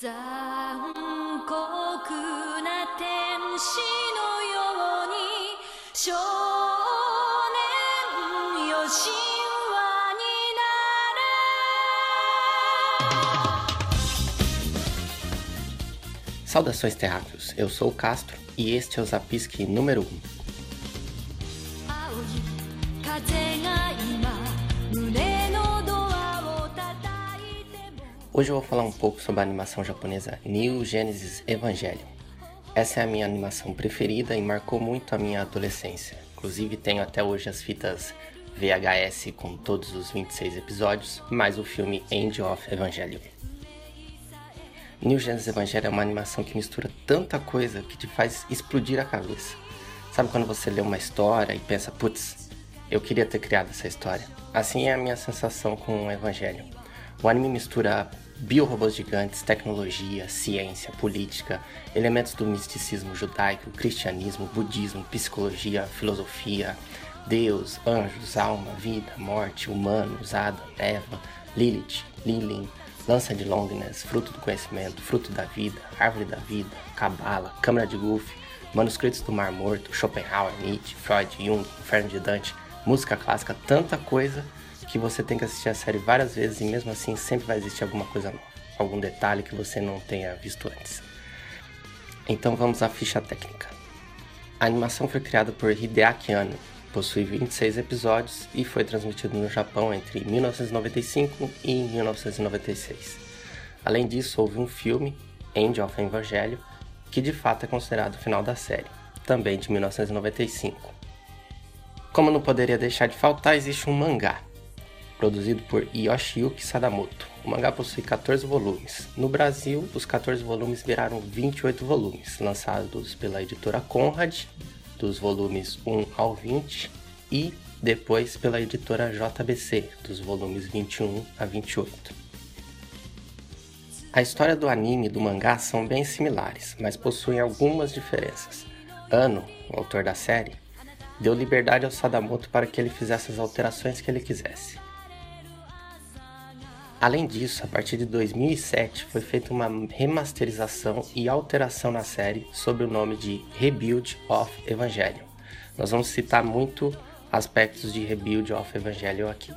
残酷な天使のように少年よ神話になれ Saudações terráqueos, eu sou o Castro e este é o Zapisque número 1. Hoje eu vou falar um pouco sobre a animação japonesa New Genesis Evangelion. Essa é a minha animação preferida e marcou muito a minha adolescência. Inclusive tenho até hoje as fitas VHS com todos os 26 episódios, mais o filme End of Evangelion. New Genesis Evangelion é uma animação que mistura tanta coisa que te faz explodir a cabeça. Sabe quando você lê uma história e pensa, putz, eu queria ter criado essa história? Assim é a minha sensação com o Evangelion. O anime mistura biorobôs gigantes, tecnologia, ciência, política, elementos do misticismo judaico, cristianismo, budismo, psicologia, filosofia, Deus, anjos, alma, vida, morte, humanos, Adam, Eva, Lilith, Lilin, lança de Longinus, fruto do conhecimento, fruto da vida, árvore da vida, cabala, câmara de Goofy, manuscritos do Mar Morto, Schopenhauer, Nietzsche, Freud, Jung, Inferno de Dante, música clássica, tanta coisa que você tem que assistir a série várias vezes e mesmo assim sempre vai existir alguma coisa nova, algum detalhe que você não tenha visto antes. Então vamos à ficha técnica. A animação foi criada por Hideaki Anno, possui 26 episódios e foi transmitido no Japão entre 1995 e 1996. Além disso, houve um filme, End of Evangelho, que de fato é considerado o final da série, também de 1995. Como não poderia deixar de faltar, existe um mangá, produzido por Yoshiyuki Sadamoto. O mangá possui 14 volumes. No Brasil, os 14 volumes viraram 28 volumes, lançados pela editora Conrad, dos volumes 1 ao 20, e depois pela editora JBC, dos volumes 21 a 28. A história do anime e do mangá são bem similares, mas possuem algumas diferenças. Ano, o autor da série, deu liberdade ao Sadamoto para que ele fizesse as alterações que ele quisesse. Além disso, a partir de 2007 foi feita uma remasterização e alteração na série sob o nome de Rebuild of Evangelion. Nós vamos citar muito aspectos de Rebuild of Evangelion aqui.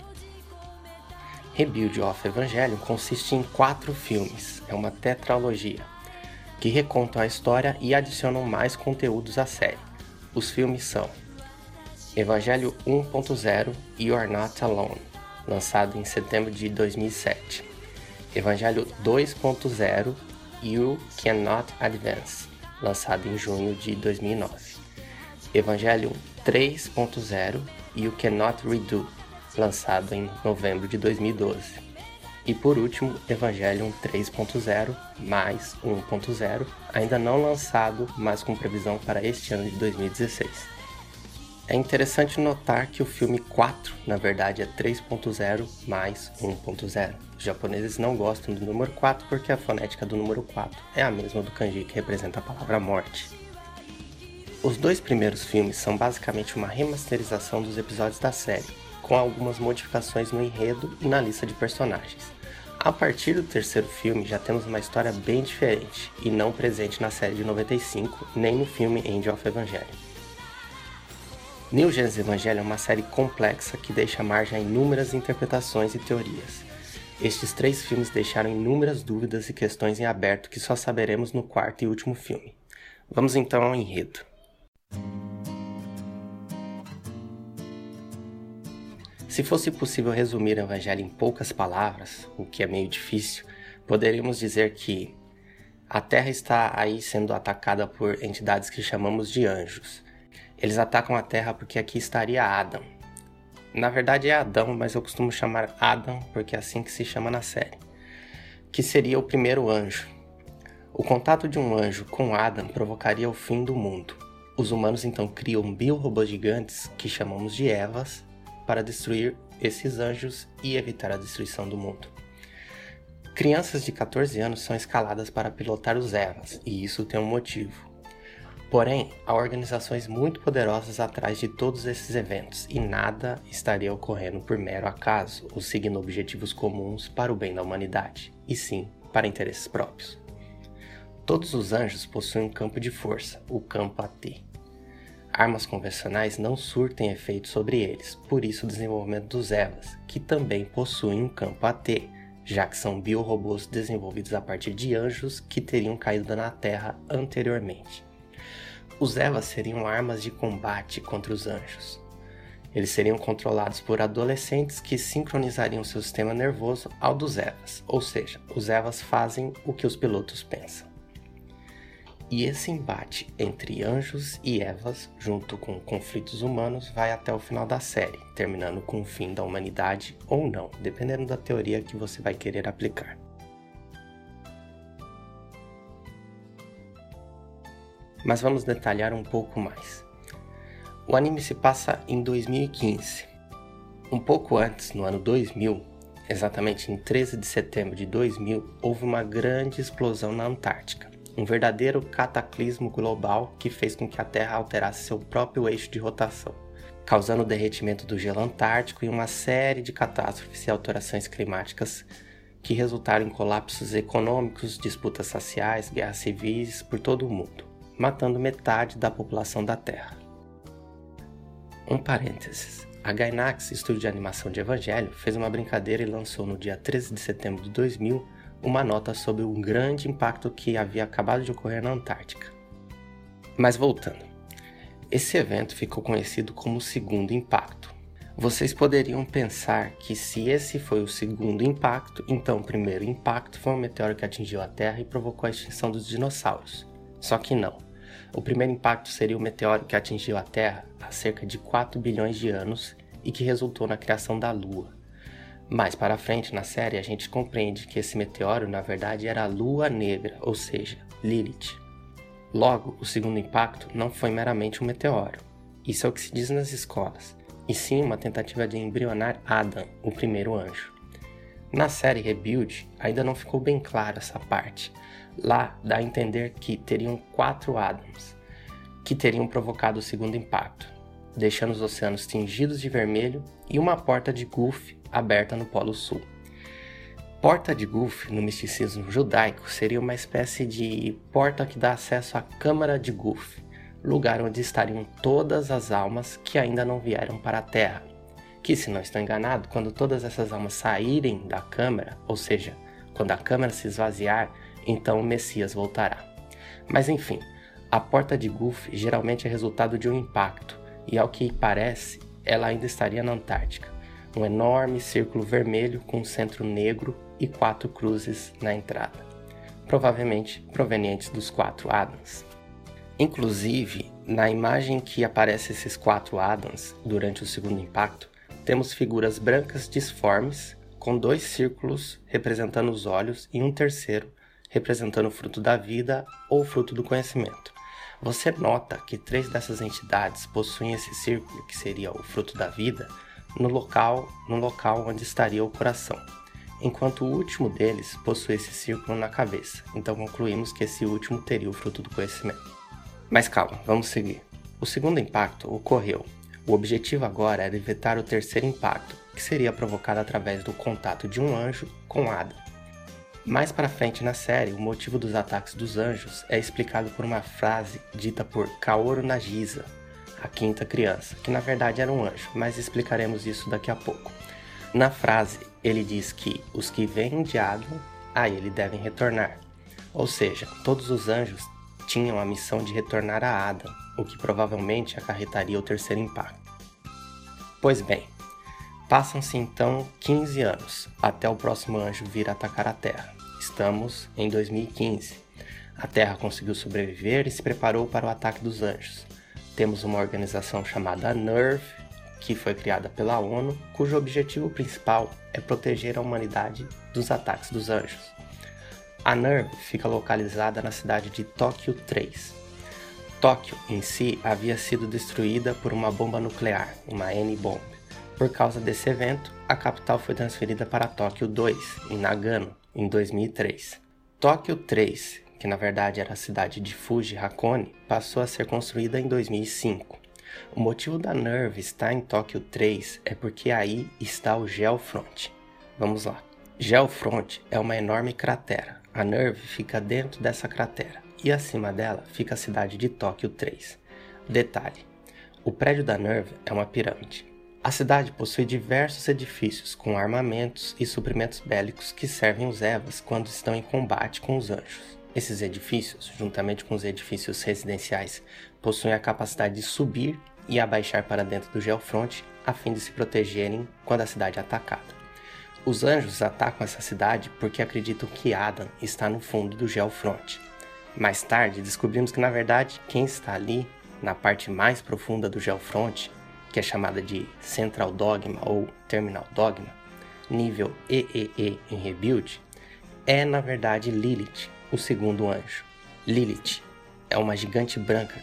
Rebuild of Evangelion consiste em quatro filmes, é uma tetralogia, que recontam a história e adicionam mais conteúdos à série. Os filmes são Evangelho 1.0 You're Not Alone, lançado em setembro de 2007. Evangelho 2.0 You Cannot Advance, lançado em junho de 2009. Evangelho 3.0 You Cannot Redo, lançado em novembro de 2012. E por último, Evangelion 3.0 mais 1.0, ainda não lançado, mas com previsão para este ano de 2016. É interessante notar que o filme 4, na verdade, é 3.0 mais 1.0. Os japoneses não gostam do número 4 porque a fonética do número 4 é a mesma do kanji que representa a palavra morte. Os dois primeiros filmes são basicamente uma remasterização dos episódios da série, com algumas modificações no enredo e na lista de personagens. A partir do terceiro filme já temos uma história bem diferente e não presente na série de 95 nem no filme End of Evangelion. New Genesis Evangelion é uma série complexa que deixa margem a inúmeras interpretações e teorias. Estes três filmes deixaram inúmeras dúvidas e questões em aberto que só saberemos no quarto e último filme. Vamos então ao enredo. Se fosse possível resumir o Evangelho em poucas palavras, o que é meio difícil, poderíamos dizer que a Terra está aí sendo atacada por entidades que chamamos de anjos. Eles atacam a Terra porque aqui estaria Adam. Na verdade é Adão, mas eu costumo chamar Adam porque é assim que se chama na série. Que seria o primeiro anjo. O contato de um anjo com Adam provocaria o fim do mundo. Os humanos então criam biorobôs gigantes que chamamos de Evas para destruir esses anjos e evitar a destruição do mundo. Crianças de 14 anos são escaladas para pilotar os Evas, e isso tem um motivo. Porém, há organizações muito poderosas atrás de todos esses eventos e nada estaria ocorrendo por mero acaso ou seguindo objetivos comuns para o bem da humanidade, e sim para interesses próprios. Todos os anjos possuem um campo de força, o campo AT. Armas convencionais não surtem efeito sobre eles, por isso o desenvolvimento dos Evas, que também possuem um campo AT, já que são biorobôs desenvolvidos a partir de anjos que teriam caído na Terra anteriormente. Os Evas seriam armas de combate contra os anjos. Eles seriam controlados por adolescentes que sincronizariam seu sistema nervoso ao dos Evas, ou seja, os Evas fazem o que os pilotos pensam. E esse embate entre anjos e Evas, junto com conflitos humanos, vai até o final da série, terminando com o fim da humanidade ou não, dependendo da teoria que você vai querer aplicar. Mas vamos detalhar um pouco mais. O anime se passa em 2015. Um pouco antes, no ano 2000, exatamente em 13 de setembro de 2000, houve uma grande explosão na Antártica um verdadeiro cataclismo global que fez com que a Terra alterasse seu próprio eixo de rotação, causando o derretimento do gelo antártico e uma série de catástrofes e alterações climáticas que resultaram em colapsos econômicos, disputas sociais, guerras civis por todo o mundo, matando metade da população da Terra. Um parênteses. A Gainax, estúdio de animação de Evangelho, fez uma brincadeira e lançou no dia 13 de setembro de 2000 uma nota sobre o grande impacto que havia acabado de ocorrer na Antártica. Mas voltando, esse evento ficou conhecido como o segundo impacto. Vocês poderiam pensar que se esse foi o segundo impacto, então o primeiro impacto foi um meteoro que atingiu a Terra e provocou a extinção dos dinossauros. Só que não. O primeiro impacto seria o meteoro que atingiu a Terra há cerca de 4 bilhões de anos e que resultou na criação da Lua, mais para frente na série, a gente compreende que esse meteoro na verdade era a Lua Negra, ou seja, Lilith. Logo, o segundo impacto não foi meramente um meteoro. Isso é o que se diz nas escolas, e sim uma tentativa de embrionar Adam, o primeiro anjo. Na série Rebuild, ainda não ficou bem clara essa parte. Lá dá a entender que teriam quatro Adams, que teriam provocado o segundo impacto, deixando os oceanos tingidos de vermelho e uma porta de Gulf aberta no Polo Sul. Porta de Gulf, no misticismo judaico, seria uma espécie de porta que dá acesso à Câmara de Gulf, lugar onde estariam todas as almas que ainda não vieram para a Terra. Que, se não estou enganado, quando todas essas almas saírem da Câmara, ou seja, quando a Câmara se esvaziar, então o Messias voltará. Mas enfim, a porta de Gulf geralmente é resultado de um impacto, e ao que parece, ela ainda estaria na Antártica um enorme círculo vermelho com um centro negro e quatro cruzes na entrada, provavelmente provenientes dos quatro Adams. Inclusive, na imagem que aparece esses quatro Adams durante o segundo impacto, temos figuras brancas disformes com dois círculos representando os olhos e um terceiro representando o fruto da vida ou fruto do conhecimento. Você nota que três dessas entidades possuem esse círculo, que seria o fruto da vida, no local, no local onde estaria o coração, enquanto o último deles possui esse círculo na cabeça. Então concluímos que esse último teria o fruto do conhecimento. Mas calma, vamos seguir. O segundo impacto ocorreu. O objetivo agora era evitar o terceiro impacto, que seria provocado através do contato de um anjo com Ada. Mais para frente na série, o motivo dos ataques dos anjos é explicado por uma frase dita por Kaoru Nagisa, a quinta criança, que na verdade era um anjo, mas explicaremos isso daqui a pouco. Na frase, ele diz que os que vêm de Adam, a ele devem retornar. Ou seja, todos os anjos tinham a missão de retornar a Adam, o que provavelmente acarretaria o terceiro impacto. Pois bem, passam-se então 15 anos até o próximo anjo vir atacar a Terra. Estamos em 2015. A Terra conseguiu sobreviver e se preparou para o ataque dos anjos temos uma organização chamada NERV, que foi criada pela ONU, cujo objetivo principal é proteger a humanidade dos ataques dos anjos. A NERV fica localizada na cidade de Tóquio 3. Tóquio em si havia sido destruída por uma bomba nuclear, uma N-bomb. Por causa desse evento, a capital foi transferida para Tóquio 2, em Nagano, em 2003. Tóquio 3 que na verdade era a cidade de Fuji Hakone, passou a ser construída em 2005. O motivo da Nerve estar em Tóquio 3 é porque aí está o Geofront. Vamos lá. Geofront é uma enorme cratera, A Nerve fica dentro dessa cratera e acima dela fica a cidade de Tóquio 3. Detalhe: o prédio da Nerve é uma pirâmide. A cidade possui diversos edifícios com armamentos e suprimentos bélicos que servem os Evas quando estão em combate com os anjos. Esses edifícios, juntamente com os edifícios residenciais, possuem a capacidade de subir e abaixar para dentro do Geofront a fim de se protegerem quando a cidade é atacada. Os anjos atacam essa cidade porque acreditam que Adam está no fundo do Geofront. Mais tarde, descobrimos que na verdade quem está ali, na parte mais profunda do Geofront, que é chamada de Central Dogma ou Terminal Dogma, nível EEE em Rebuild, é na verdade Lilith, o segundo anjo. Lilith é uma gigante branca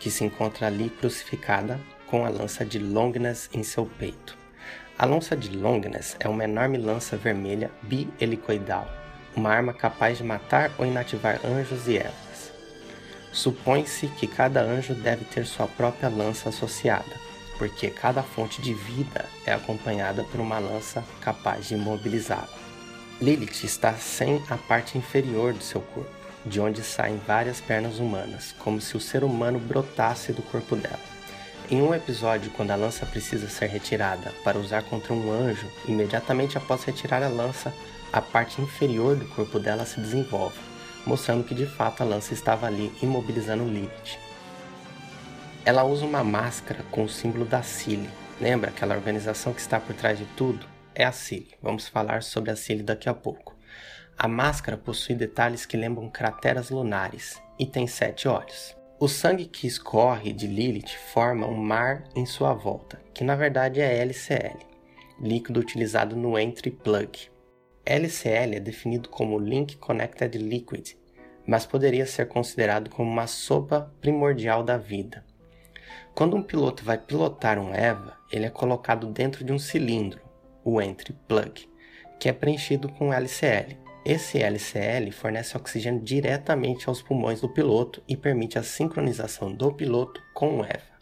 que se encontra ali crucificada com a lança de Longness em seu peito. A lança de Longness é uma enorme lança vermelha bi-helicoidal, uma arma capaz de matar ou inativar anjos e elfas. Supõe-se que cada anjo deve ter sua própria lança associada, porque cada fonte de vida é acompanhada por uma lança capaz de imobilizá-la. Lilith está sem a parte inferior do seu corpo, de onde saem várias pernas humanas, como se o ser humano brotasse do corpo dela. Em um episódio, quando a lança precisa ser retirada para usar contra um anjo, imediatamente após retirar a lança, a parte inferior do corpo dela se desenvolve, mostrando que de fato a lança estava ali imobilizando Lilith. Ela usa uma máscara com o símbolo da Cile. Lembra aquela organização que está por trás de tudo? É a Cile. Vamos falar sobre a Cile daqui a pouco. A máscara possui detalhes que lembram crateras lunares e tem sete olhos. O sangue que escorre de Lilith forma um mar em sua volta, que na verdade é LCL, líquido utilizado no entry plug. LCL é definido como Link Connected Liquid, mas poderia ser considerado como uma sopa primordial da vida. Quando um piloto vai pilotar um EVA, ele é colocado dentro de um cilindro, o entry plug, que é preenchido com LCL. Esse LCL fornece oxigênio diretamente aos pulmões do piloto e permite a sincronização do piloto com o EVA.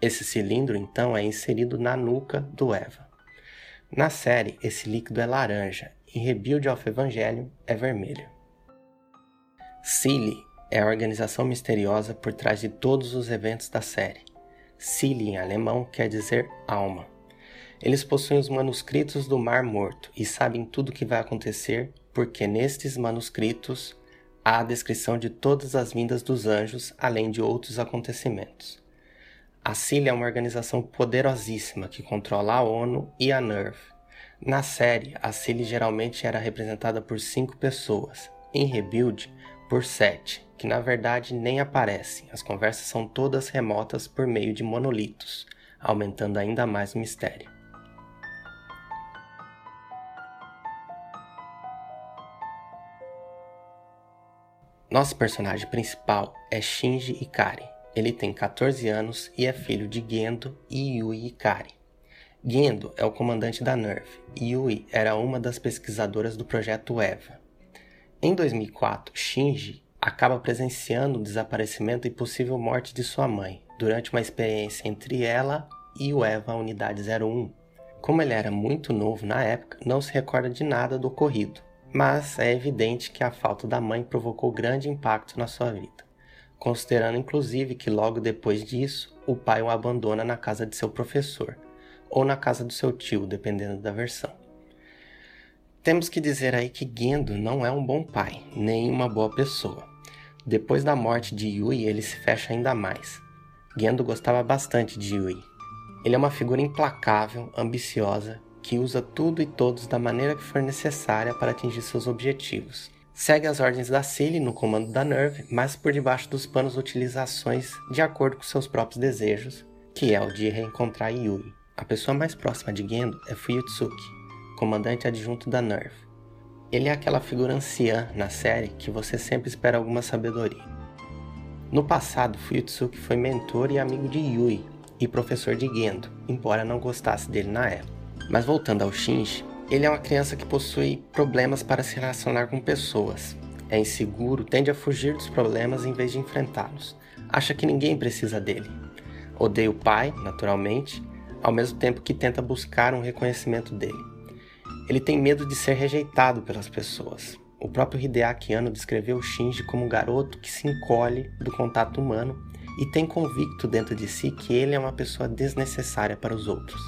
Esse cilindro então é inserido na nuca do EVA. Na série, esse líquido é laranja, em Rebuild of Evangelion é vermelho. Cili é a organização misteriosa por trás de todos os eventos da série. Cili em alemão quer dizer alma. Eles possuem os manuscritos do Mar Morto e sabem tudo o que vai acontecer porque nestes manuscritos há a descrição de todas as vindas dos anjos, além de outros acontecimentos. A CIL é uma organização poderosíssima que controla a ONU e a NERV. Na série, a CIL geralmente era representada por cinco pessoas, em Rebuild, por sete, que na verdade nem aparecem, as conversas são todas remotas por meio de monolitos, aumentando ainda mais o mistério. Nosso personagem principal é Shinji Ikari. Ele tem 14 anos e é filho de Gendo e Yui Ikari. Gendo é o comandante da NERV e Yui era uma das pesquisadoras do projeto EVA. Em 2004, Shinji acaba presenciando o desaparecimento e possível morte de sua mãe durante uma experiência entre ela e o EVA Unidade 01. Como ele era muito novo na época, não se recorda de nada do ocorrido mas é evidente que a falta da mãe provocou grande impacto na sua vida, considerando inclusive que logo depois disso o pai o abandona na casa de seu professor ou na casa do seu tio, dependendo da versão. Temos que dizer aí que Gendo não é um bom pai, nem uma boa pessoa. Depois da morte de Yui, ele se fecha ainda mais. Gendo gostava bastante de Yui. Ele é uma figura implacável, ambiciosa que usa tudo e todos da maneira que for necessária para atingir seus objetivos. Segue as ordens da Cilly no comando da Nerve, mas por debaixo dos panos utiliza ações de acordo com seus próprios desejos, que é o de reencontrar Yui. A pessoa mais próxima de Gendo é Fuyutsuki, comandante adjunto da Nerve. Ele é aquela figura anciã na série que você sempre espera alguma sabedoria. No passado, Fuyutsuki foi mentor e amigo de Yui e professor de Gendo, embora não gostasse dele na época. Mas voltando ao Shinji, ele é uma criança que possui problemas para se relacionar com pessoas. É inseguro, tende a fugir dos problemas em vez de enfrentá-los. Acha que ninguém precisa dele. Odeia o pai, naturalmente, ao mesmo tempo que tenta buscar um reconhecimento dele. Ele tem medo de ser rejeitado pelas pessoas. O próprio Hideaki Anno descreveu Shinji como um garoto que se encolhe do contato humano e tem convicto dentro de si que ele é uma pessoa desnecessária para os outros.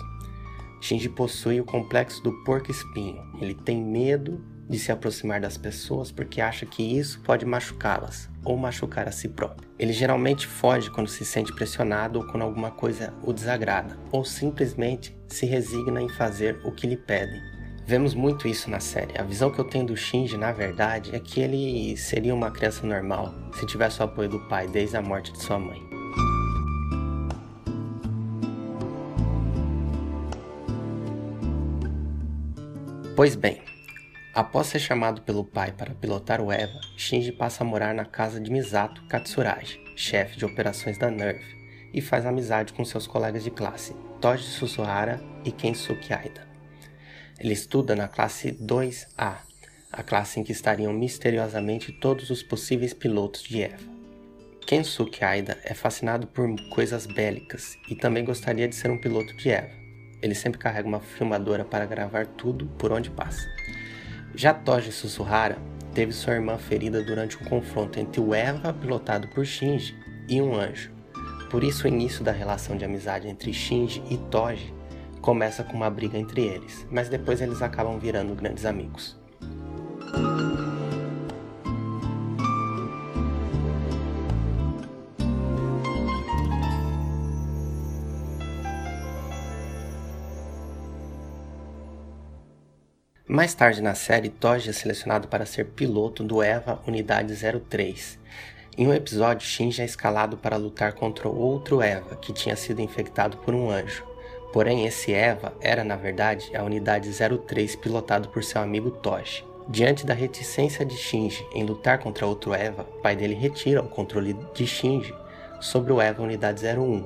Shinji possui o complexo do porco-espinho. Ele tem medo de se aproximar das pessoas porque acha que isso pode machucá-las ou machucar a si próprio. Ele geralmente foge quando se sente pressionado ou quando alguma coisa o desagrada, ou simplesmente se resigna em fazer o que lhe pedem. Vemos muito isso na série. A visão que eu tenho do Shinji, na verdade, é que ele seria uma criança normal se tivesse o apoio do pai desde a morte de sua mãe. Pois bem, Após ser chamado pelo pai para pilotar o EVA, Shinji passa a morar na casa de Misato Katsuragi, chefe de operações da NERV, e faz amizade com seus colegas de classe, Toji Susuhara e Kensuke Aida. Ele estuda na classe 2A, a classe em que estariam misteriosamente todos os possíveis pilotos de EVA. Kensuke Aida é fascinado por coisas bélicas e também gostaria de ser um piloto de EVA. Ele sempre carrega uma filmadora para gravar tudo por onde passa. Já Toji Susuhara teve sua irmã ferida durante um confronto entre o Eva, pilotado por Shinji, e um anjo. Por isso, o início da relação de amizade entre Shinji e Toji começa com uma briga entre eles, mas depois eles acabam virando grandes amigos. Mais tarde na série, Toji é selecionado para ser piloto do EVA Unidade 03. Em um episódio, Shinji é escalado para lutar contra outro EVA que tinha sido infectado por um anjo. Porém, esse EVA era, na verdade, a Unidade 03 pilotado por seu amigo Toji. Diante da reticência de Shinji em lutar contra outro EVA, pai dele retira o controle de Shinji sobre o EVA Unidade 01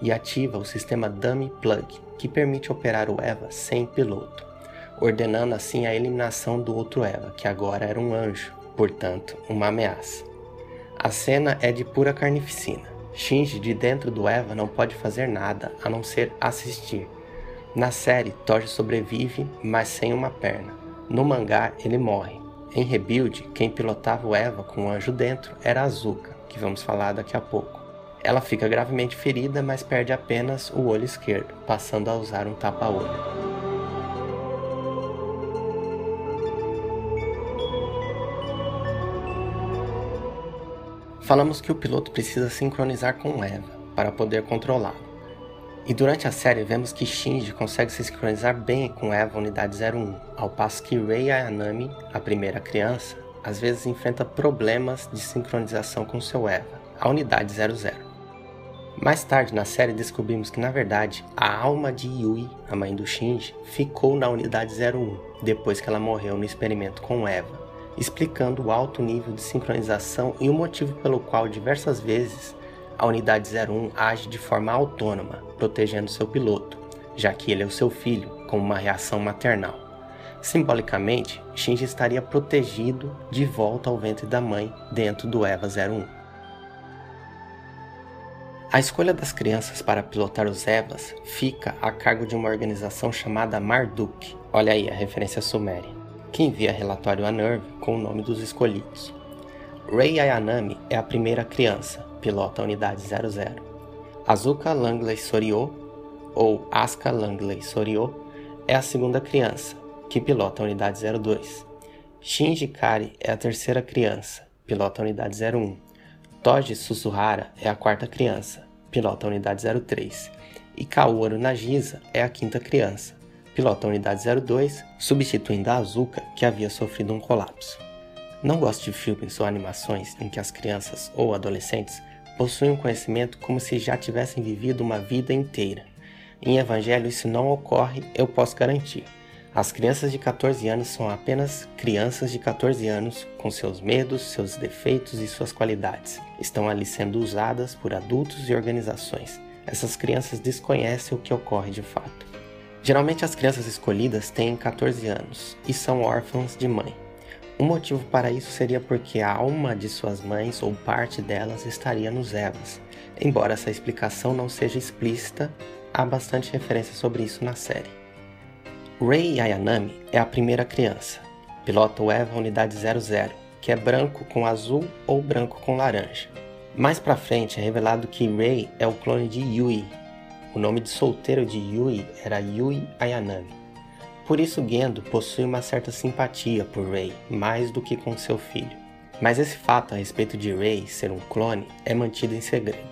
e ativa o sistema Dummy Plug, que permite operar o EVA sem piloto ordenando assim a eliminação do outro Eva, que agora era um anjo, portanto, uma ameaça. A cena é de pura carnificina. Shinji de dentro do Eva não pode fazer nada a não ser assistir. Na série, Toji sobrevive, mas sem uma perna. No mangá, ele morre. Em Rebuild, quem pilotava o Eva com o anjo dentro era Azuka, que vamos falar daqui a pouco. Ela fica gravemente ferida, mas perde apenas o olho esquerdo, passando a usar um tapa-olho. Falamos que o piloto precisa sincronizar com Eva para poder controlá-lo. E durante a série vemos que Shinji consegue se sincronizar bem com Eva Unidade 01, ao passo que Rei Ayanami, a primeira criança, às vezes enfrenta problemas de sincronização com seu Eva, a Unidade 00. Mais tarde na série descobrimos que na verdade a alma de Yui, a mãe do Shinji, ficou na Unidade 01 depois que ela morreu no experimento com Eva explicando o alto nível de sincronização e o motivo pelo qual diversas vezes a unidade 01 age de forma autônoma, protegendo seu piloto, já que ele é o seu filho, como uma reação maternal. Simbolicamente, Shinji estaria protegido de volta ao ventre da mãe dentro do EVA 01. A escolha das crianças para pilotar os EVAs fica a cargo de uma organização chamada Marduk. Olha aí a referência suméria que envia relatório a Nerve com o nome dos escolhidos. Rei Ayanami é a primeira criança, pilota a unidade 00. Azuka Langley Soryo, ou Asuka Langley Soryo, é a segunda criança, que pilota a unidade 02. Shinji Kari é a terceira criança, pilota a unidade 01. Toji Susuhara é a quarta criança, pilota a unidade 03. E Kaoru Nagisa é a quinta criança, pilota a unidade 02, substituindo a Azuka, que havia sofrido um colapso. Não gosto de filmes ou animações em que as crianças ou adolescentes possuem um conhecimento como se já tivessem vivido uma vida inteira. Em Evangelho isso não ocorre, eu posso garantir. As crianças de 14 anos são apenas crianças de 14 anos, com seus medos, seus defeitos e suas qualidades. Estão ali sendo usadas por adultos e organizações. Essas crianças desconhecem o que ocorre de fato. Geralmente as crianças escolhidas têm 14 anos e são órfãos de mãe. Um motivo para isso seria porque a alma de suas mães ou parte delas estaria nos Evas. Embora essa explicação não seja explícita, há bastante referência sobre isso na série. Rei Ayanami é a primeira criança. pilota o EVA Unidade 00, que é branco com azul ou branco com laranja. Mais pra frente é revelado que Rei é o clone de Yui. O nome de solteiro de Yui era Yui Ayanami. Por isso Gendo possui uma certa simpatia por Rei, mais do que com seu filho. Mas esse fato a respeito de Rei ser um clone é mantido em segredo.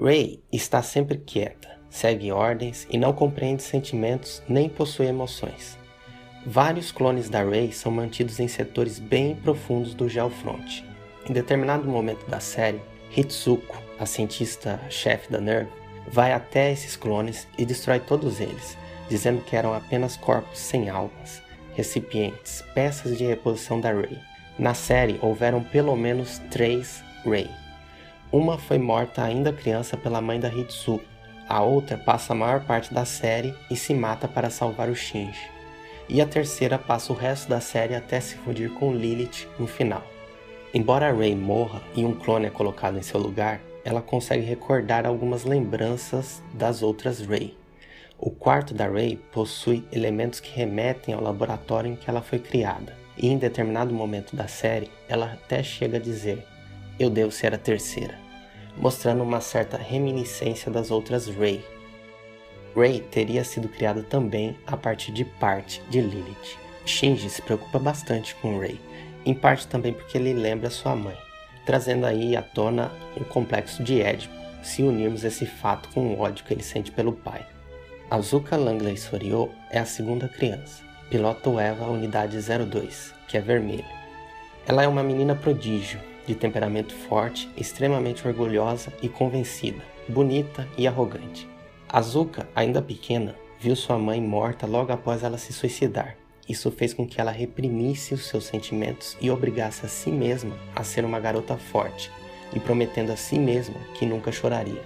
Rei está sempre quieta, segue ordens e não compreende sentimentos nem possui emoções. Vários clones da Rei são mantidos em setores bem profundos do Geofront. Em determinado momento da série, Hitsuko, a cientista-chefe da NERV, vai até esses clones e destrói todos eles, dizendo que eram apenas corpos sem almas, recipientes, peças de reposição da Rey. Na série houveram pelo menos três Rey. Uma foi morta ainda criança pela mãe da Hitsuko, a outra passa a maior parte da série e se mata para salvar o Shinji. E a terceira passa o resto da série até se fundir com Lilith no final. Embora Rey morra e um clone é colocado em seu lugar, ela consegue recordar algumas lembranças das outras Rey. O quarto da Rey possui elementos que remetem ao laboratório em que ela foi criada, e em determinado momento da série ela até chega a dizer: Eu devo ser a terceira, mostrando uma certa reminiscência das outras Rey. Rey teria sido criada também a partir de parte de Lilith. Shinji se preocupa bastante com Rey em parte também porque ele lembra sua mãe, trazendo aí à tona o complexo de Édipo, se unirmos esse fato com o ódio que ele sente pelo pai. Azuka Langley Sorio é a segunda criança, pilota o EVA Unidade 02, que é vermelho. Ela é uma menina prodígio, de temperamento forte, extremamente orgulhosa e convencida, bonita e arrogante. Azuka, ainda pequena, viu sua mãe morta logo após ela se suicidar isso fez com que ela reprimisse os seus sentimentos e obrigasse a si mesma a ser uma garota forte, e prometendo a si mesma que nunca choraria.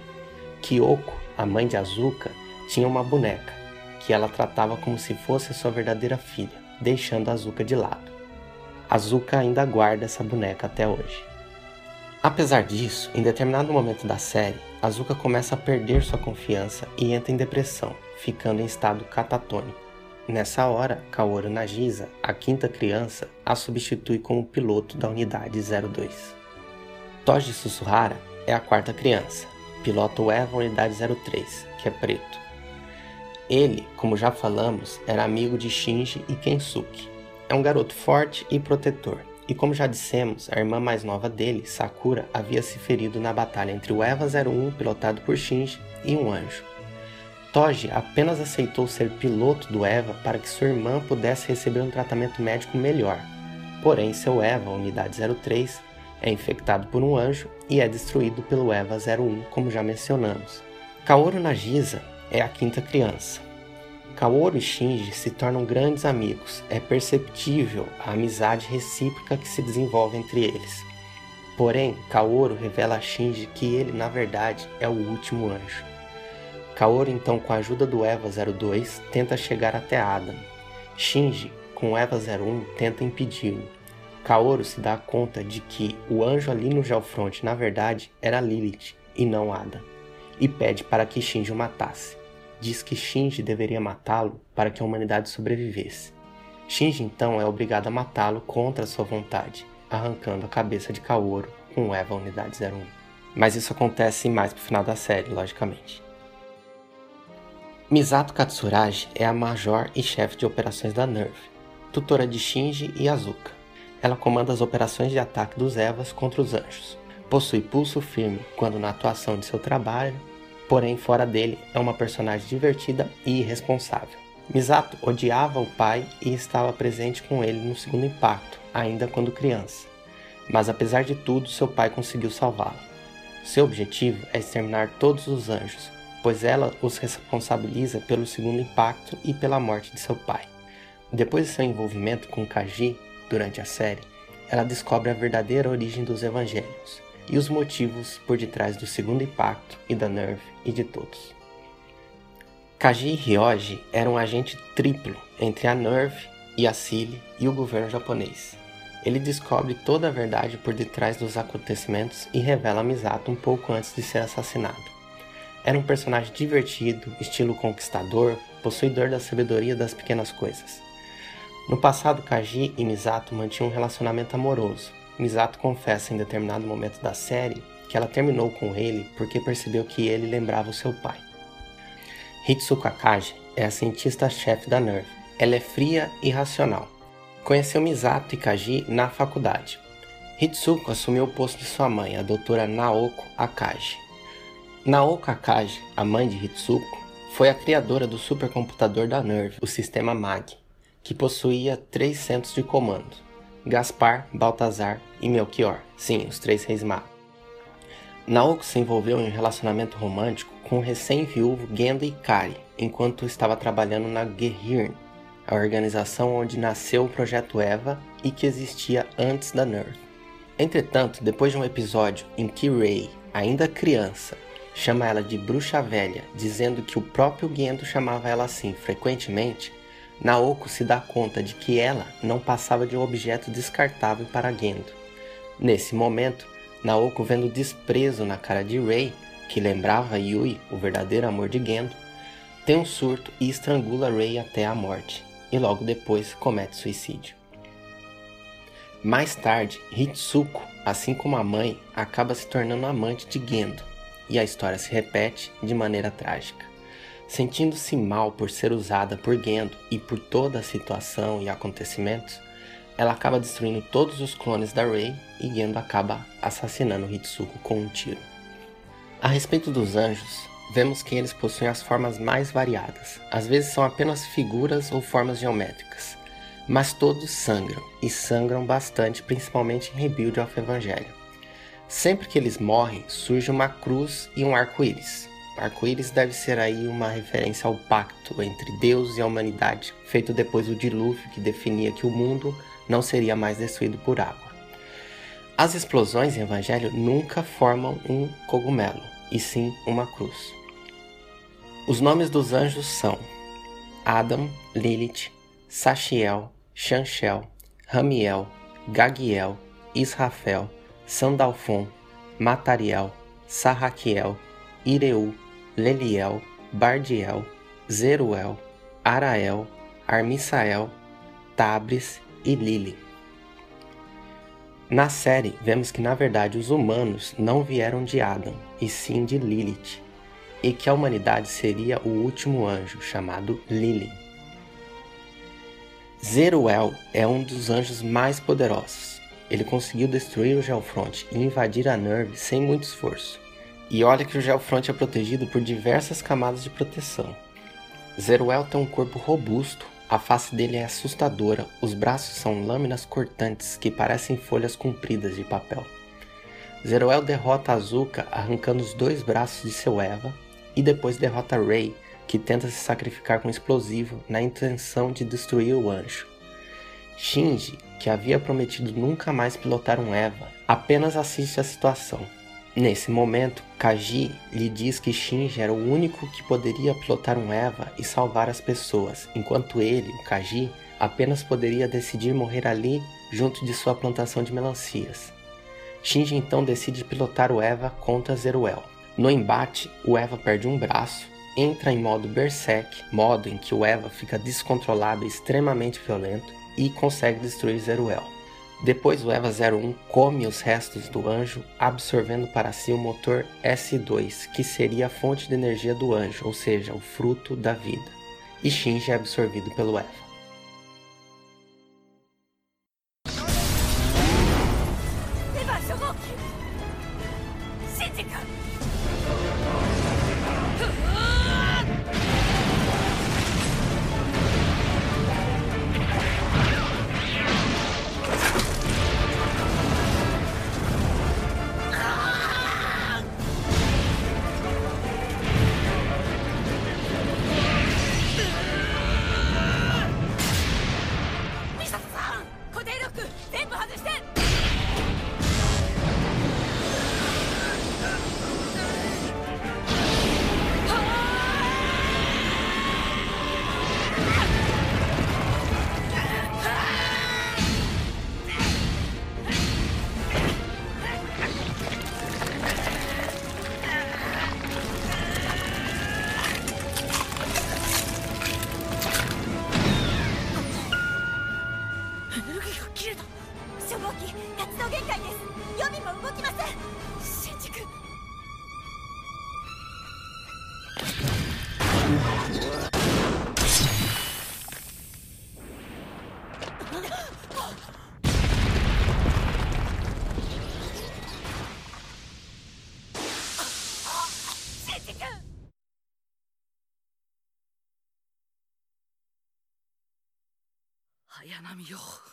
Kyoko, a mãe de Azuka, tinha uma boneca, que ela tratava como se fosse sua verdadeira filha, deixando Azuka de lado. Azuka ainda guarda essa boneca até hoje. Apesar disso, em determinado momento da série, Azuka começa a perder sua confiança e entra em depressão, ficando em estado catatônico. Nessa hora, Kaoru Nagisa, a quinta criança, a substitui como piloto da unidade 02. Toji Sussuhara é a quarta criança, pilota o EVA Unidade 03, que é preto. Ele, como já falamos, era amigo de Shinji e Kensuke. É um garoto forte e protetor, e como já dissemos, a irmã mais nova dele, Sakura, havia se ferido na batalha entre o EVA 01, pilotado por Shinji, e um anjo. Toji apenas aceitou ser piloto do EVA para que sua irmã pudesse receber um tratamento médico melhor. Porém, seu EVA, Unidade 03, é infectado por um anjo e é destruído pelo EVA 01, como já mencionamos. Kaoru Nagisa é a quinta criança. Kaoru e Shinji se tornam grandes amigos. É perceptível a amizade recíproca que se desenvolve entre eles. Porém, Kaoru revela a Shinji que ele, na verdade, é o último anjo. Kaoru então, com a ajuda do Eva 02, tenta chegar até Adam. Shinji, com o Eva 01, tenta impedi-lo. Kaoru se dá conta de que o anjo ali no Geofront, na verdade, era Lilith e não Adam, e pede para que Shinji o matasse. Diz que Shinji deveria matá-lo para que a humanidade sobrevivesse. Shinji então é obrigado a matá-lo contra sua vontade, arrancando a cabeça de Kaoru com o Eva Unidade 01. Mas isso acontece mais pro final da série, logicamente. Misato Katsuragi é a major e chefe de operações da NERV, tutora de Shinji e Azuka. Ela comanda as operações de ataque dos Evas contra os anjos. Possui pulso firme quando na atuação de seu trabalho, porém fora dele é uma personagem divertida e irresponsável. Misato odiava o pai e estava presente com ele no segundo impacto, ainda quando criança. Mas apesar de tudo, seu pai conseguiu salvá-la. Seu objetivo é exterminar todos os anjos, pois ela os responsabiliza pelo segundo impacto e pela morte de seu pai. Depois de seu envolvimento com Kaji durante a série, ela descobre a verdadeira origem dos evangelhos e os motivos por detrás do segundo impacto e da Nerve e de todos. Kaji Ryoji era um agente triplo entre a Nerve e a Cile e o governo japonês. Ele descobre toda a verdade por detrás dos acontecimentos e revela a Misato um pouco antes de ser assassinado. Era um personagem divertido, estilo conquistador, possuidor da sabedoria das pequenas coisas. No passado, Kaji e Misato mantinham um relacionamento amoroso. Misato confessa em determinado momento da série que ela terminou com ele porque percebeu que ele lembrava o seu pai. Hitsuko Akagi é a cientista-chefe da NERV. Ela é fria e racional. Conheceu Misato e Kaji na faculdade. Hitsuko assumiu o posto de sua mãe, a doutora Naoko Akagi. Naoko Akagi, a mãe de Hitsuko, foi a criadora do supercomputador da NERV, o sistema MAG, que possuía três centros de comando: Gaspar, Baltazar e Melchior. Sim, os três reis magos. Naoko se envolveu em um relacionamento romântico com o recém-viúvo Gendo Ikari, enquanto estava trabalhando na Gehirn, a organização onde nasceu o projeto EVA e que existia antes da NERV. Entretanto, depois de um episódio em que Rei, ainda criança, chama ela de bruxa velha, dizendo que o próprio Gendo chamava ela assim frequentemente, Naoko se dá conta de que ela não passava de um objeto descartável para Gendo. Nesse momento, Naoko vendo desprezo na cara de Rei, que lembrava Yui, o verdadeiro amor de Gendo, tem um surto e estrangula Rei até a morte, e logo depois comete suicídio. Mais tarde, Hitsuko, assim como a mãe, acaba se tornando amante de Gendo, e a história se repete de maneira trágica. Sentindo-se mal por ser usada por Gendo e por toda a situação e acontecimentos, ela acaba destruindo todos os clones da Rei e Gendo acaba assassinando Hitsuko com um tiro. A respeito dos anjos, vemos que eles possuem as formas mais variadas. Às vezes são apenas figuras ou formas geométricas, mas todos sangram, e sangram bastante, principalmente em Rebuild of Evangelho. Sempre que eles morrem, surge uma cruz e um arco-íris. Arco-íris deve ser aí uma referência ao pacto entre Deus e a humanidade, feito depois do dilúvio que definia que o mundo não seria mais destruído por água. As explosões em Evangelho nunca formam um cogumelo, e sim uma cruz. Os nomes dos anjos são Adam, Lilith, Sachiel, Chanchel, Ramiel, Gagiel, Israfel, Sandalfon, Matariel, Sarraquiel, Ireu, Leliel, Bardiel, Zeruel, Arael, Armisael, Tabris e Lili. Na série, vemos que na verdade os humanos não vieram de Adam, e sim de Lilith, e que a humanidade seria o último anjo, chamado Lili. Zeruel é um dos anjos mais poderosos. Ele conseguiu destruir o Geofront e invadir a Nerve sem muito esforço. E olha que o Geofront é protegido por diversas camadas de proteção. Zeruel tem um corpo robusto, a face dele é assustadora, os braços são lâminas cortantes que parecem folhas compridas de papel. Zeruel derrota Azuka arrancando os dois braços de seu Eva e depois derrota Rei, que tenta se sacrificar com um explosivo na intenção de destruir o anjo. Shinji, que havia prometido nunca mais pilotar um Eva, apenas assiste à situação Nesse momento, Kaji lhe diz que Shinji era o único que poderia pilotar um Eva e salvar as pessoas, enquanto ele, o Kaji, apenas poderia decidir morrer ali junto de sua plantação de melancias. Shinji então decide pilotar o Eva contra Zeruel. No embate, o Eva perde um braço, entra em modo Berserk, modo em que o Eva fica descontrolado e extremamente violento, e consegue destruir Zeruel. Depois o EVA 01 come os restos do anjo, absorvendo para si o motor S2, que seria a fonte de energia do anjo, ou seja, o fruto da vida. E Shinji é absorvido pelo EVA. anam yox.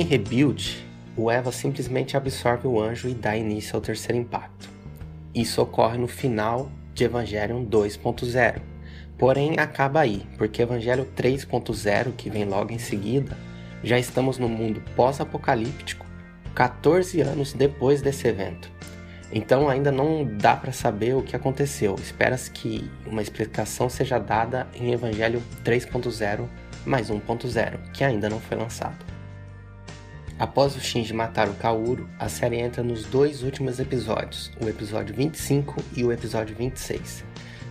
Em Rebuild, o Eva simplesmente absorve o anjo e dá início ao terceiro impacto. Isso ocorre no final de Evangelion 2.0. Porém, acaba aí, porque Evangelho 3.0, que vem logo em seguida, já estamos no mundo pós-apocalíptico, 14 anos depois desse evento. Então ainda não dá para saber o que aconteceu. Espera-se que uma explicação seja dada em Evangelho 3.0 mais 1.0, que ainda não foi lançado. Após o Shinji matar o Kaoru, a série entra nos dois últimos episódios, o episódio 25 e o episódio 26,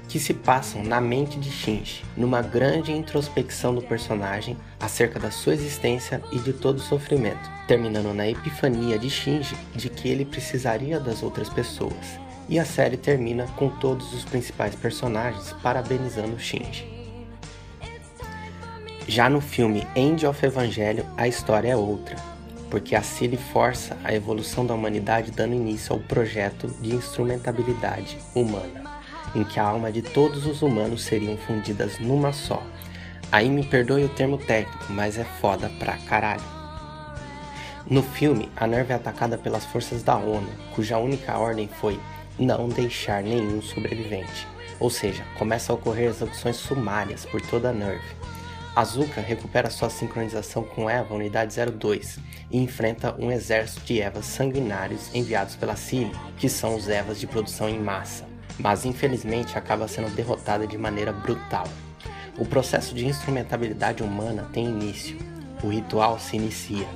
que se passam na mente de Shinji, numa grande introspecção do personagem acerca da sua existência e de todo o sofrimento, terminando na epifania de Shinji de que ele precisaria das outras pessoas. E a série termina com todos os principais personagens parabenizando Shinji. Já no filme End of Evangelho, a história é outra, porque a Cilly força a evolução da humanidade dando início ao projeto de instrumentabilidade humana, em que a alma de todos os humanos seriam fundidas numa só. Aí me perdoe o termo técnico, mas é foda pra caralho. No filme, a Nerve é atacada pelas forças da ONU, cuja única ordem foi não deixar nenhum sobrevivente. Ou seja, começa a ocorrer execuções sumárias por toda a Nerve. Azuka recupera sua sincronização com Eva Unidade 02 e enfrenta um exército de Evas sanguinários enviados pela Cilly, que são os Evas de produção em massa, mas infelizmente acaba sendo derrotada de maneira brutal. O processo de instrumentabilidade humana tem início. O ritual se inicia.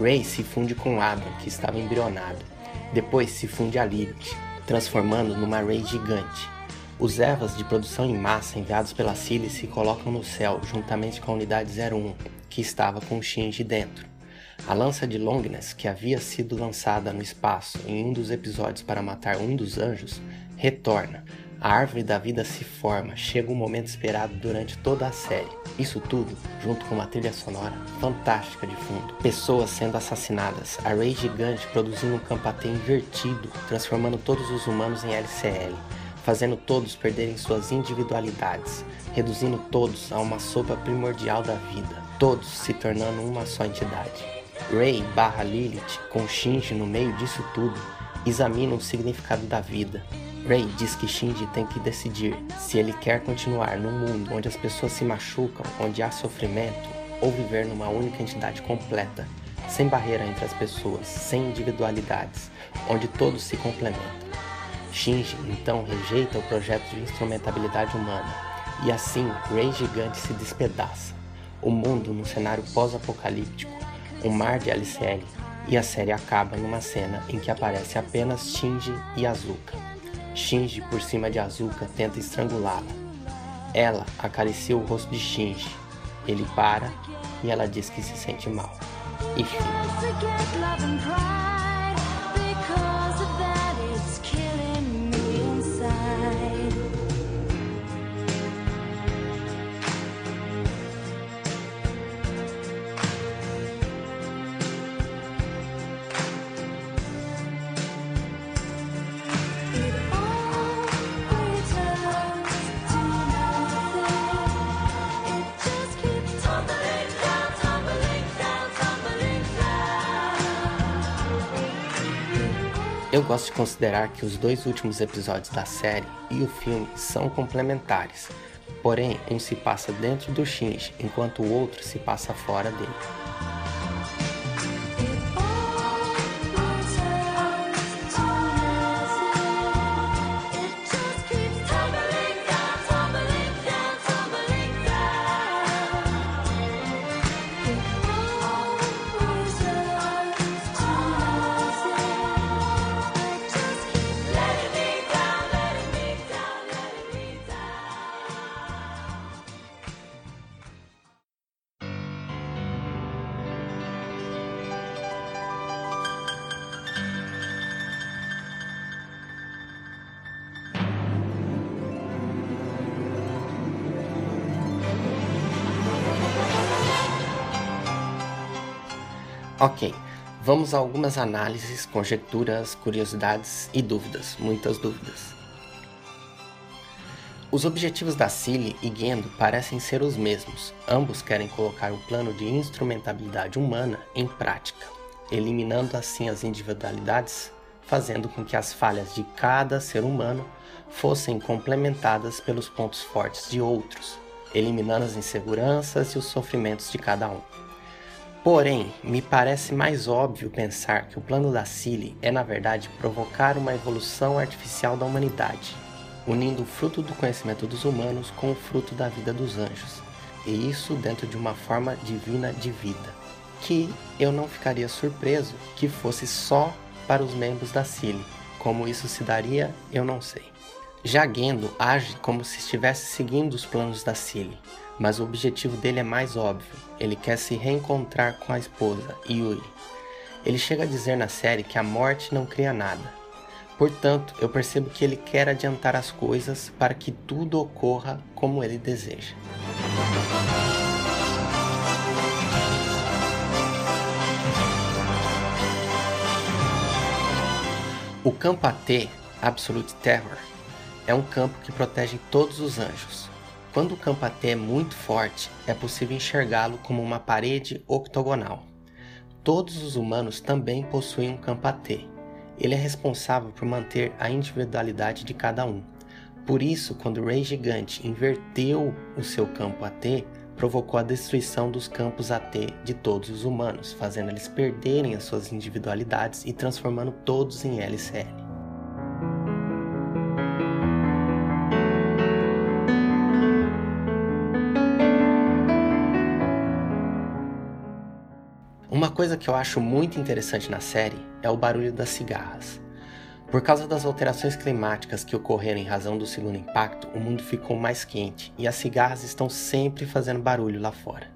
Ray se funde com Adam, que estava embrionado. Depois se funde a Lilith, transformando numa Ray gigante. Os Evas de produção em massa enviados pela Cilly se colocam no céu juntamente com a Unidade 01, que estava com o Shinji dentro. A lança de Longness, que havia sido lançada no espaço em um dos episódios para matar um dos anjos, retorna. A árvore da vida se forma, chega o momento esperado durante toda a série. Isso tudo, junto com uma trilha sonora fantástica de fundo. Pessoas sendo assassinadas, a Ray gigante produzindo um campatê invertido, transformando todos os humanos em LCL fazendo todos perderem suas individualidades, reduzindo todos a uma sopa primordial da vida, todos se tornando uma só entidade. Ray barra Lilith, com Shinji no meio disso tudo, examinam o significado da vida, Ray diz que Shinji tem que decidir se ele quer continuar num mundo onde as pessoas se machucam, onde há sofrimento, ou viver numa única entidade completa, sem barreira entre as pessoas, sem individualidades, onde todos se complementam. Shinji então rejeita o projeto de instrumentabilidade humana, e assim Ray gigante se despedaça. O mundo num cenário pós-apocalíptico, um mar de LCL, e a série acaba numa cena em que aparece apenas Shinji e Azuka. Shinji, por cima de Azuka, tenta estrangulá-la. Ela acaricia o rosto de Shinji. Ele para e ela diz que se sente mal. E Eu gosto de considerar que os dois últimos episódios da série e o filme são complementares, porém um se passa dentro do Shinji, enquanto o outro se passa fora dele. Vamos a algumas análises, conjecturas, curiosidades e dúvidas, muitas dúvidas. Os objetivos da Cilly e Gendo parecem ser os mesmos. Ambos querem colocar o plano de instrumentabilidade humana em prática, eliminando assim as individualidades, fazendo com que as falhas de cada ser humano fossem complementadas pelos pontos fortes de outros, eliminando as inseguranças e os sofrimentos de cada um. Porém, me parece mais óbvio pensar que o plano da Cilly é, na verdade, provocar uma evolução artificial da humanidade, unindo o fruto do conhecimento dos humanos com o fruto da vida dos anjos, e isso dentro de uma forma divina de vida, que eu não ficaria surpreso que fosse só para os membros da Cilly. Como isso se daria, eu não sei. Já Gendo age como se estivesse seguindo os planos da Cilly, mas o objetivo dele é mais óbvio. Ele quer se reencontrar com a esposa, Yuri. Ele chega a dizer na série que a morte não cria nada. Portanto, eu percebo que ele quer adiantar as coisas para que tudo ocorra como ele deseja. O campo AT, Absolute Terror, é um campo que protege todos os anjos. Quando o campo AT é muito forte, é possível enxergá-lo como uma parede octogonal. Todos os humanos também possuem um campo AT. Ele é responsável por manter a individualidade de cada um. Por isso, quando o Rei Gigante inverteu o seu campo AT, provocou a destruição dos campos AT de todos os humanos, fazendo eles perderem as suas individualidades e transformando todos em LCL. Uma coisa que eu acho muito interessante na série é o barulho das cigarras. Por causa das alterações climáticas que ocorreram em razão do segundo impacto, o mundo ficou mais quente e as cigarras estão sempre fazendo barulho lá fora.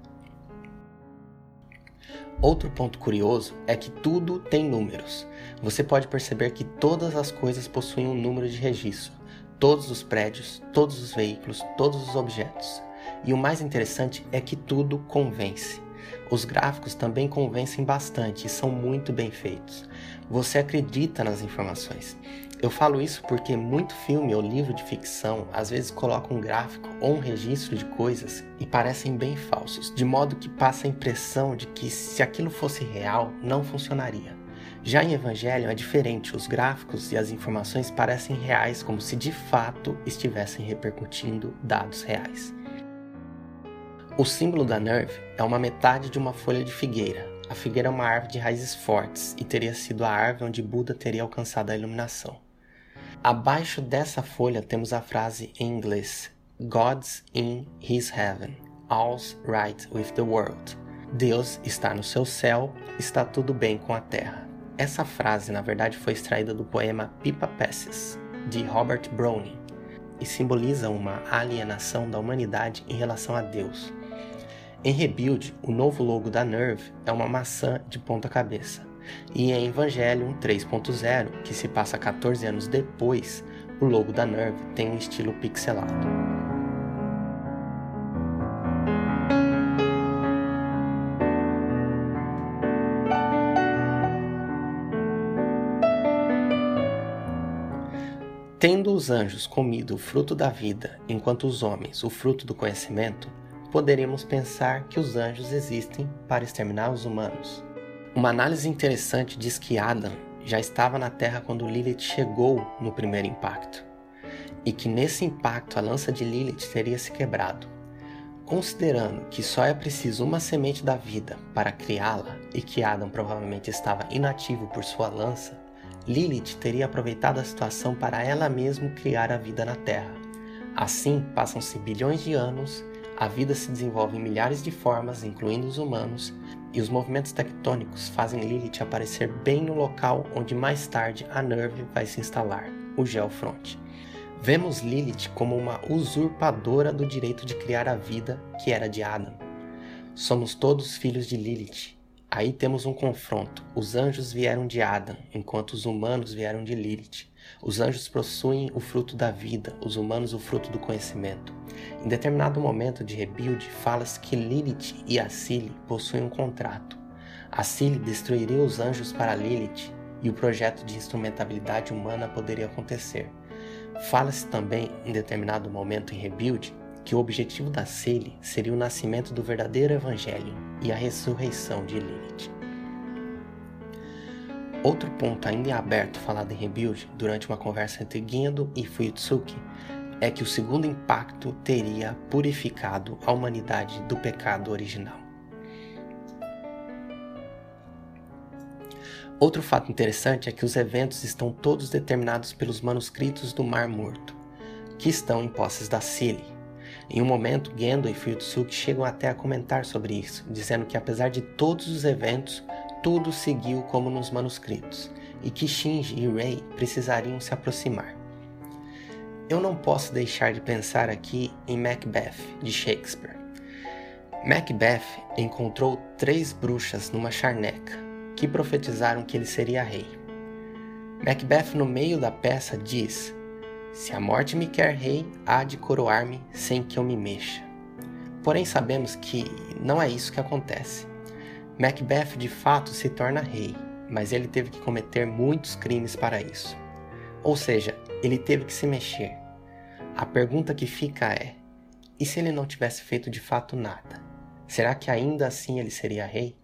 Outro ponto curioso é que tudo tem números. Você pode perceber que todas as coisas possuem um número de registro, todos os prédios, todos os veículos, todos os objetos. E o mais interessante é que tudo convence. Os gráficos também convencem bastante e são muito bem feitos. Você acredita nas informações. Eu falo isso porque muito filme ou livro de ficção às vezes coloca um gráfico ou um registro de coisas e parecem bem falsos, de modo que passa a impressão de que se aquilo fosse real, não funcionaria. Já em Evangelho é diferente, os gráficos e as informações parecem reais, como se de fato estivessem repercutindo dados reais. O símbolo da Nerve é uma metade de uma folha de figueira. A figueira é uma árvore de raízes fortes e teria sido a árvore onde Buda teria alcançado a iluminação. Abaixo dessa folha temos a frase em inglês: God's in His heaven, all's right with the world. Deus está no seu céu, está tudo bem com a terra. Essa frase, na verdade, foi extraída do poema Pipa Passes, de Robert Browning, e simboliza uma alienação da humanidade em relação a Deus. Em Rebuild, o novo logo da Nerve é uma maçã de ponta cabeça. E em Evangelion 3.0, que se passa 14 anos depois, o logo da Nerve tem um estilo pixelado. Tendo os anjos comido o fruto da vida, enquanto os homens o fruto do conhecimento, poderíamos pensar que os anjos existem para exterminar os humanos. Uma análise interessante diz que Adam já estava na Terra quando Lilith chegou no primeiro impacto, e que nesse impacto a lança de Lilith teria se quebrado. Considerando que só é preciso uma semente da vida para criá-la e que Adam provavelmente estava inativo por sua lança, Lilith teria aproveitado a situação para ela mesma criar a vida na Terra. Assim, passam-se bilhões de anos, a vida se desenvolve em milhares de formas, incluindo os humanos, e os movimentos tectônicos fazem Lilith aparecer bem no local onde mais tarde a Nerve vai se instalar, o Geofront. Vemos Lilith como uma usurpadora do direito de criar a vida que era de Adam. Somos todos filhos de Lilith, Aí temos um confronto. Os anjos vieram de Adam, enquanto os humanos vieram de Lilith. Os anjos possuem o fruto da vida, os humanos o fruto do conhecimento. Em determinado momento de rebuild, fala-se que Lilith e Acile possuem um contrato. Acile destruiria os anjos para Lilith e o projeto de instrumentabilidade humana poderia acontecer. Fala-se também, em determinado momento em rebuild, que o objetivo da Sele seria o nascimento do verdadeiro Evangelho e a ressurreição de Lilith. Outro ponto ainda em aberto falado em Rebuild durante uma conversa entre Gendo e Fuyutsuki é que o segundo impacto teria purificado a humanidade do pecado original. Outro fato interessante é que os eventos estão todos determinados pelos manuscritos do Mar Morto, que estão em posses da Cili, em um momento, Gendo e Fuyutsuki chegam até a comentar sobre isso, dizendo que apesar de todos os eventos, tudo seguiu como nos manuscritos, e que Shinji e Rei precisariam se aproximar. Eu não posso deixar de pensar aqui em Macbeth, de Shakespeare. Macbeth encontrou três bruxas numa charneca, que profetizaram que ele seria rei. Macbeth, no meio da peça, diz se a morte me quer rei, há de coroar-me sem que eu me mexa. Porém, sabemos que não é isso que acontece. Macbeth de fato se torna rei, mas ele teve que cometer muitos crimes para isso. Ou seja, ele teve que se mexer. A pergunta que fica é: e se ele não tivesse feito de fato nada? Será que ainda assim ele seria rei?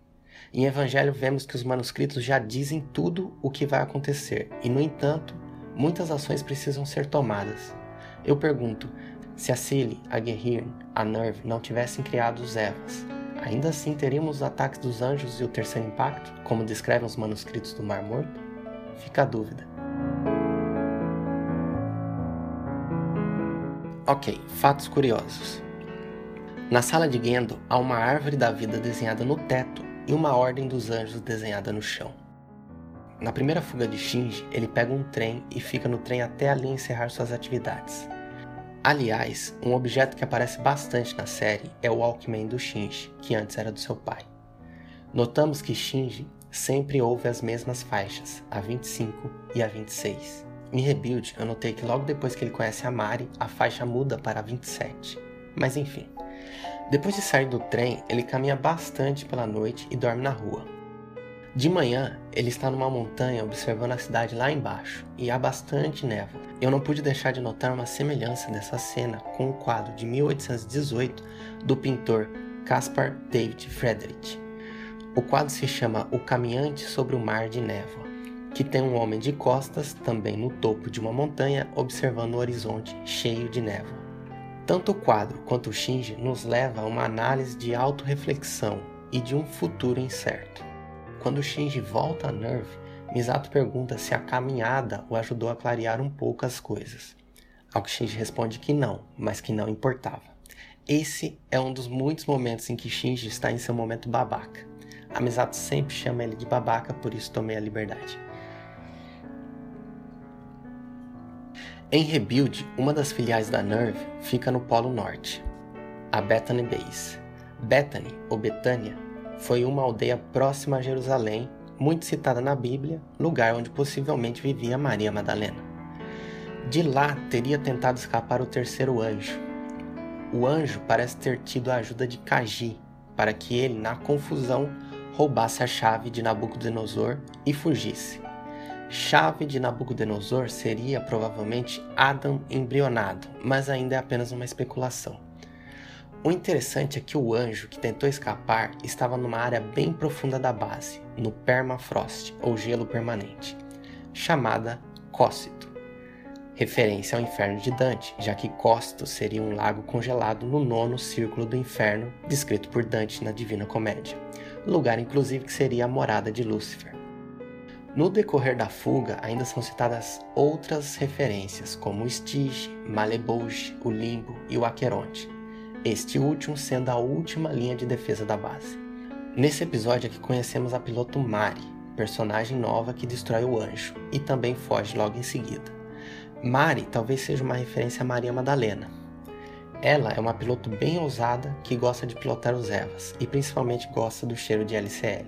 Em Evangelho vemos que os manuscritos já dizem tudo o que vai acontecer, e no entanto, muitas ações precisam ser tomadas. Eu pergunto, se a Cilly, a Guerrir, a Nerve não tivessem criado os Evas, ainda assim teríamos os ataques dos anjos e o terceiro impacto, como descrevem os manuscritos do Mar Morto? Fica a dúvida. Ok, fatos curiosos. Na sala de Gendo há uma árvore da vida desenhada no teto e uma ordem dos anjos desenhada no chão. Na primeira fuga de Shinji, ele pega um trem e fica no trem até ali encerrar suas atividades. Aliás, um objeto que aparece bastante na série é o Walkman do Shinji, que antes era do seu pai. Notamos que Shinji sempre ouve as mesmas faixas, a 25 e a 26. Em Rebuild, eu notei que logo depois que ele conhece a Mari, a faixa muda para a 27. Mas enfim. Depois de sair do trem, ele caminha bastante pela noite e dorme na rua. De manhã, ele está numa montanha observando a cidade lá embaixo e há bastante névoa. Eu não pude deixar de notar uma semelhança dessa cena com o quadro de 1818 do pintor Caspar David Friedrich. O quadro se chama O Caminhante sobre o Mar de Névoa. que tem um homem de costas, também no topo de uma montanha, observando o horizonte cheio de névoa. Tanto o quadro quanto o Shinji nos leva a uma análise de autorreflexão e de um futuro incerto. Quando Shinji volta a Nerve, Misato pergunta se a caminhada o ajudou a clarear um pouco as coisas. Ao que Shinji responde que não, mas que não importava. Esse é um dos muitos momentos em que Shinji está em seu momento babaca. A Misato sempre chama ele de babaca, por isso tomei a liberdade. Em Rebuild, uma das filiais da Nerve fica no Polo Norte, a Bethany Base. Bethany, ou Betânia, foi uma aldeia próxima a Jerusalém, muito citada na Bíblia, lugar onde possivelmente vivia Maria Madalena. De lá teria tentado escapar o terceiro anjo. O anjo parece ter tido a ajuda de Kaji, para que ele, na confusão, roubasse a chave de Nabucodonosor e fugisse chave de Nabucodonosor seria provavelmente Adam embrionado, mas ainda é apenas uma especulação. O interessante é que o anjo que tentou escapar estava numa área bem profunda da base, no permafrost, ou gelo permanente, chamada Cócito, referência ao inferno de Dante, já que Cócito seria um lago congelado no nono círculo do inferno, descrito por Dante na Divina Comédia, lugar inclusive que seria a morada de Lúcifer. No decorrer da fuga, ainda são citadas outras referências, como o Stige, Malebouge, o Limbo e o Aqueronte, este último sendo a última linha de defesa da base. Nesse episódio aqui conhecemos a piloto Mari, personagem nova que destrói o anjo e também foge logo em seguida. Mari talvez seja uma referência a Maria Madalena. Ela é uma piloto bem ousada que gosta de pilotar os Evas e principalmente gosta do cheiro de LCL.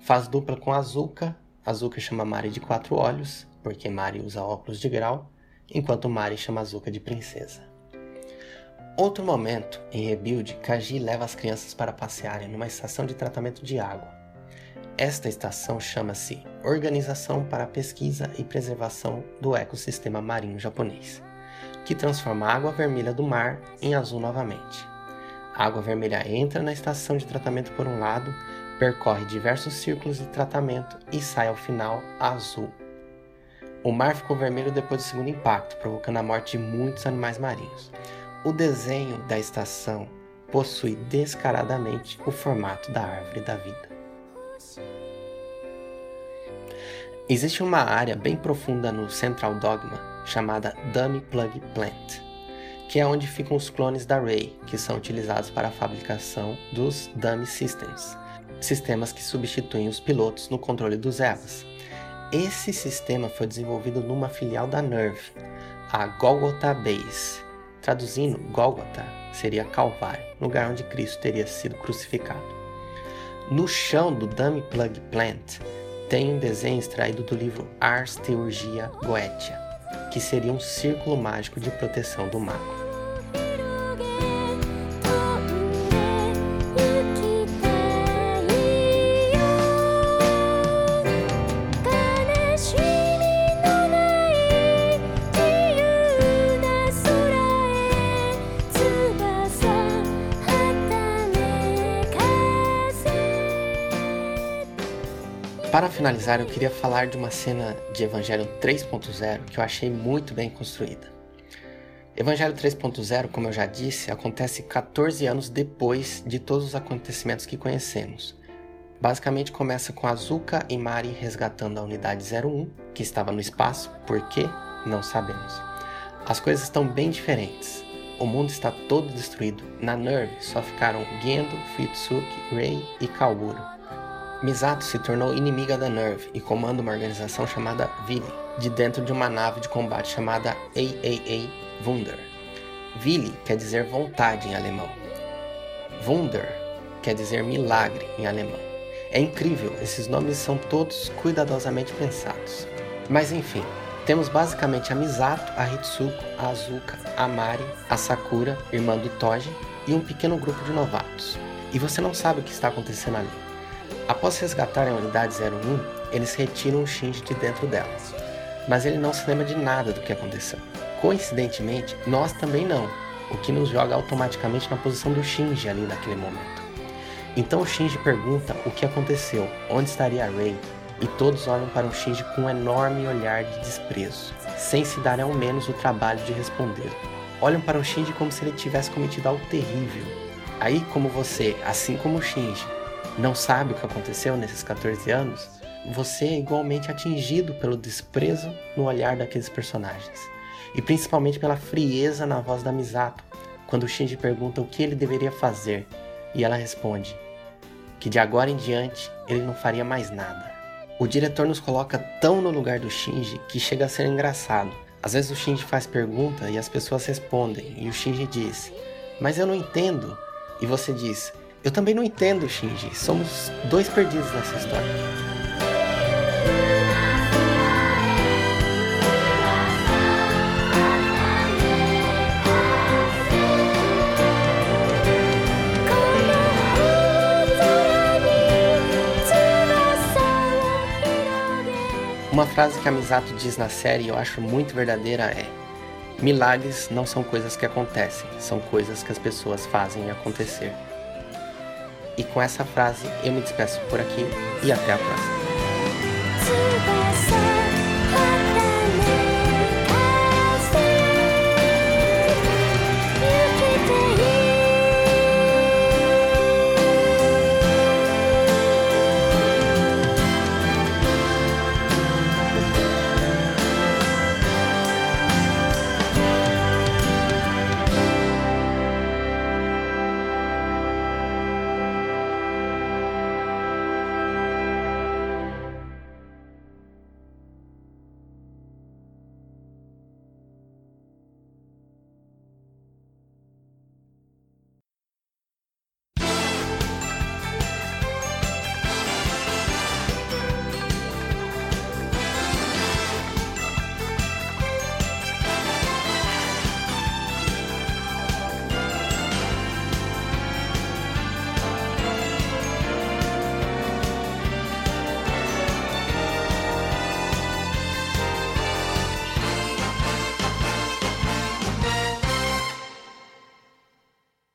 Faz dupla com Azuka Azuka chama Mari de quatro olhos, porque Mari usa óculos de grau, enquanto Mari chama Azuka de princesa. Outro momento, em Rebuild, Kaji leva as crianças para passearem numa estação de tratamento de água. Esta estação chama-se Organização para a Pesquisa e Preservação do Ecossistema Marinho Japonês, que transforma a água vermelha do mar em azul novamente. A água vermelha entra na estação de tratamento por um lado percorre diversos círculos de tratamento e sai ao final azul. O mar ficou vermelho depois do segundo impacto, provocando a morte de muitos animais marinhos. O desenho da estação possui descaradamente o formato da árvore da vida. Existe uma área bem profunda no Central Dogma chamada Dummy Plug Plant, que é onde ficam os clones da Ray, que são utilizados para a fabricação dos Dummy Systems, sistemas que substituem os pilotos no controle dos Evas. Esse sistema foi desenvolvido numa filial da Nerve, a Golgotha Base. Traduzindo, Golgotha seria Calvário, lugar onde Cristo teria sido crucificado. No chão do Dummy Plug Plant tem um desenho extraído do livro Ars Theurgia Goetia, que seria um círculo mágico de proteção do mago. Finalizar, eu queria falar de uma cena de Evangelho 3.0 que eu achei muito bem construída. Evangelho 3.0, como eu já disse, acontece 14 anos depois de todos os acontecimentos que conhecemos. Basicamente começa com Azuka e Mari resgatando a unidade 01, que estava no espaço, por quê? Não sabemos. As coisas estão bem diferentes. O mundo está todo destruído. Na Nerve só ficaram Gendo, Fuyutsuki, Rei e Kaoru. Misato se tornou inimiga da Nerve e comanda uma organização chamada Vili, de dentro de uma nave de combate chamada AAA Wunder. Vili quer dizer vontade em alemão. Wunder quer dizer milagre em alemão. É incrível, esses nomes são todos cuidadosamente pensados. Mas enfim, temos basicamente a Misato, a Hitsuko, a Azuka, a Mari, a Sakura, irmã do Toji, e um pequeno grupo de novatos. E você não sabe o que está acontecendo ali. Após resgatarem a unidade 01, eles retiram o Shinji de dentro dela. Mas ele não se lembra de nada do que aconteceu. Coincidentemente, nós também não, o que nos joga automaticamente na posição do Shinji ali naquele momento. Então o Shinji pergunta o que aconteceu, onde estaria a Rei, e todos olham para o Shinji com um enorme olhar de desprezo, sem se dar ao menos o trabalho de responder. Olham para o Shinji como se ele tivesse cometido algo terrível. Aí, como você, assim como o Shinji, não sabe o que aconteceu nesses 14 anos, você é igualmente atingido pelo desprezo no olhar daqueles personagens. E principalmente pela frieza na voz da Misato, quando o Shinji pergunta o que ele deveria fazer, e ela responde que de agora em diante ele não faria mais nada. O diretor nos coloca tão no lugar do Shinji que chega a ser engraçado. Às vezes o Shinji faz pergunta e as pessoas respondem, e o Shinji diz: Mas eu não entendo. E você diz: Eu também não entendo, Shinji. Somos dois perdidos nessa história. Uma frase que a Misato diz na série e eu acho muito verdadeira é: Milagres não são coisas que acontecem, são coisas que as pessoas fazem acontecer. E com essa frase eu me despeço por aqui e até a próxima.